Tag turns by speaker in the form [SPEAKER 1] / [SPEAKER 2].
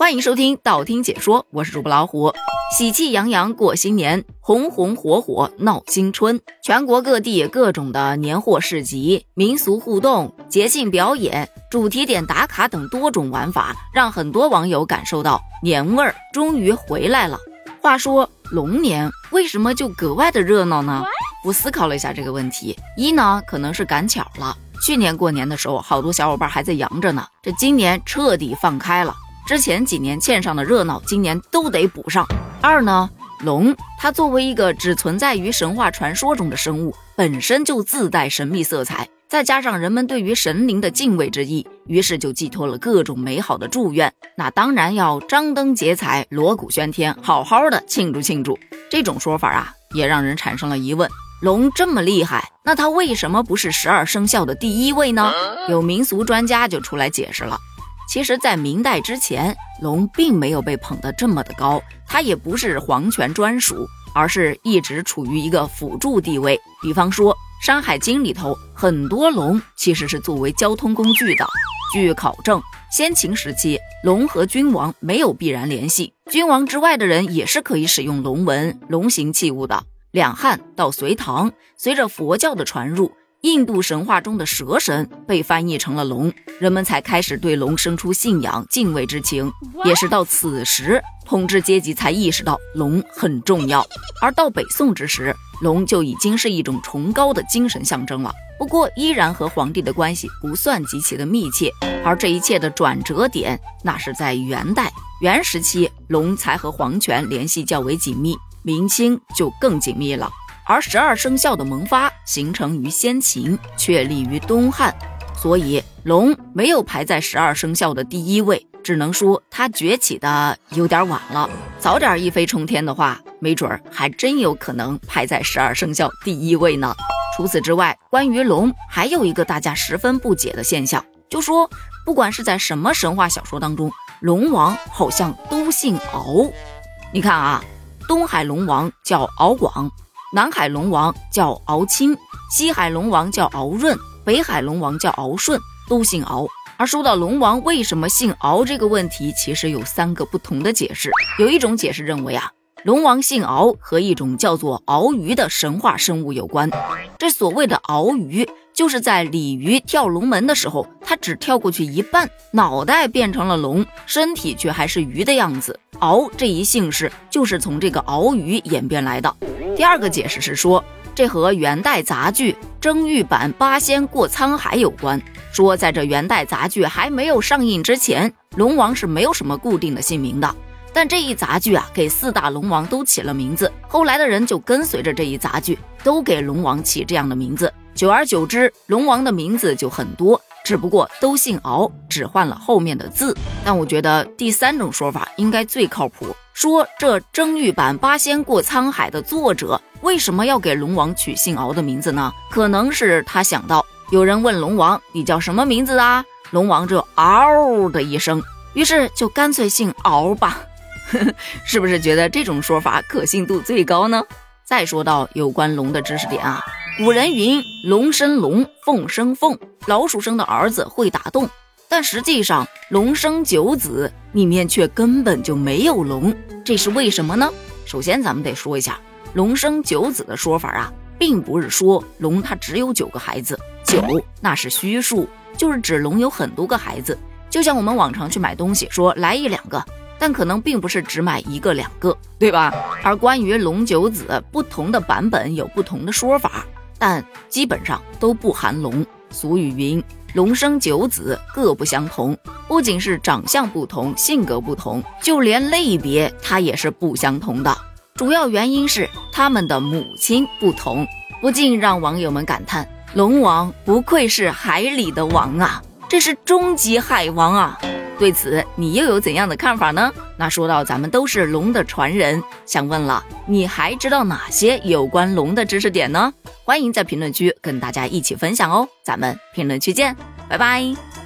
[SPEAKER 1] 欢迎收听道听解说，我是主播老虎。喜气洋洋过新年，红红火火闹新春。全国各地各种的年货市集、民俗互动、节庆表演、主题点打卡等多种玩法，让很多网友感受到年味儿终于回来了。话说龙年为什么就格外的热闹呢？我思考了一下这个问题，一呢可能是赶巧了，去年过年的时候，好多小伙伴还在阳着呢，这今年彻底放开了。之前几年欠上的热闹，今年都得补上。二呢，龙它作为一个只存在于神话传说中的生物，本身就自带神秘色彩，再加上人们对于神灵的敬畏之意，于是就寄托了各种美好的祝愿。那当然要张灯结彩、锣鼓喧天，好好的庆祝庆祝。这种说法啊，也让人产生了疑问：龙这么厉害，那它为什么不是十二生肖的第一位呢？有民俗专家就出来解释了。其实，在明代之前，龙并没有被捧得这么的高，它也不是皇权专属，而是一直处于一个辅助地位。比方说，《山海经》里头很多龙其实是作为交通工具的。据考证，先秦时期，龙和君王没有必然联系，君王之外的人也是可以使用龙纹、龙形器物的。两汉到隋唐，随着佛教的传入。印度神话中的蛇神被翻译成了龙，人们才开始对龙生出信仰、敬畏之情。也是到此时，统治阶级才意识到龙很重要。而到北宋之时，龙就已经是一种崇高的精神象征了。不过，依然和皇帝的关系不算极其的密切。而这一切的转折点，那是在元代元时期，龙才和皇权联系较为紧密。明清就更紧密了。而十二生肖的萌发形成于先秦，确立于东汉，所以龙没有排在十二生肖的第一位，只能说它崛起的有点晚了。早点一飞冲天的话，没准儿还真有可能排在十二生肖第一位呢。除此之外，关于龙还有一个大家十分不解的现象，就说不管是在什么神话小说当中，龙王好像都姓敖。你看啊，东海龙王叫敖广。南海龙王叫敖青，西海龙王叫敖润，北海龙王叫敖顺，都姓敖。而说到龙王为什么姓敖这个问题，其实有三个不同的解释。有一种解释认为啊，龙王姓敖和一种叫做鳌鱼的神话生物有关。这所谓的鳌鱼，就是在鲤鱼跳龙门的时候，它只跳过去一半，脑袋变成了龙，身体却还是鱼的样子。鳌这一姓氏就是从这个鳌鱼演变来的。第二个解释是说，这和元代杂剧《征玉版八仙过沧海》有关。说在这元代杂剧还没有上映之前，龙王是没有什么固定的姓名的。但这一杂剧啊，给四大龙王都起了名字，后来的人就跟随着这一杂剧，都给龙王起这样的名字。久而久之，龙王的名字就很多，只不过都姓敖，只换了后面的字。但我觉得第三种说法应该最靠谱。说这征玉版八仙过沧海的作者为什么要给龙王取姓敖的名字呢？可能是他想到有人问龙王你叫什么名字啊？龙王就嗷的一声，于是就干脆姓敖吧。是不是觉得这种说法可信度最高呢？再说到有关龙的知识点啊，古人云龙生龙，凤生凤，老鼠生的儿子会打洞。但实际上，龙生九子里面却根本就没有龙，这是为什么呢？首先，咱们得说一下，龙生九子的说法啊，并不是说龙它只有九个孩子，九那是虚数，就是指龙有很多个孩子。就像我们往常去买东西，说来一两个，但可能并不是只买一个两个，对吧？而关于龙九子，不同的版本有不同的说法，但基本上都不含龙。俗语云。龙生九子，各不相同。不仅是长相不同，性格不同，就连类别它也是不相同的。主要原因是他们的母亲不同，不禁让网友们感叹：龙王不愧是海里的王啊，这是终极海王啊！对此，你又有怎样的看法呢？那说到咱们都是龙的传人，想问了，你还知道哪些有关龙的知识点呢？欢迎在评论区跟大家一起分享哦，咱们评论区见，拜拜。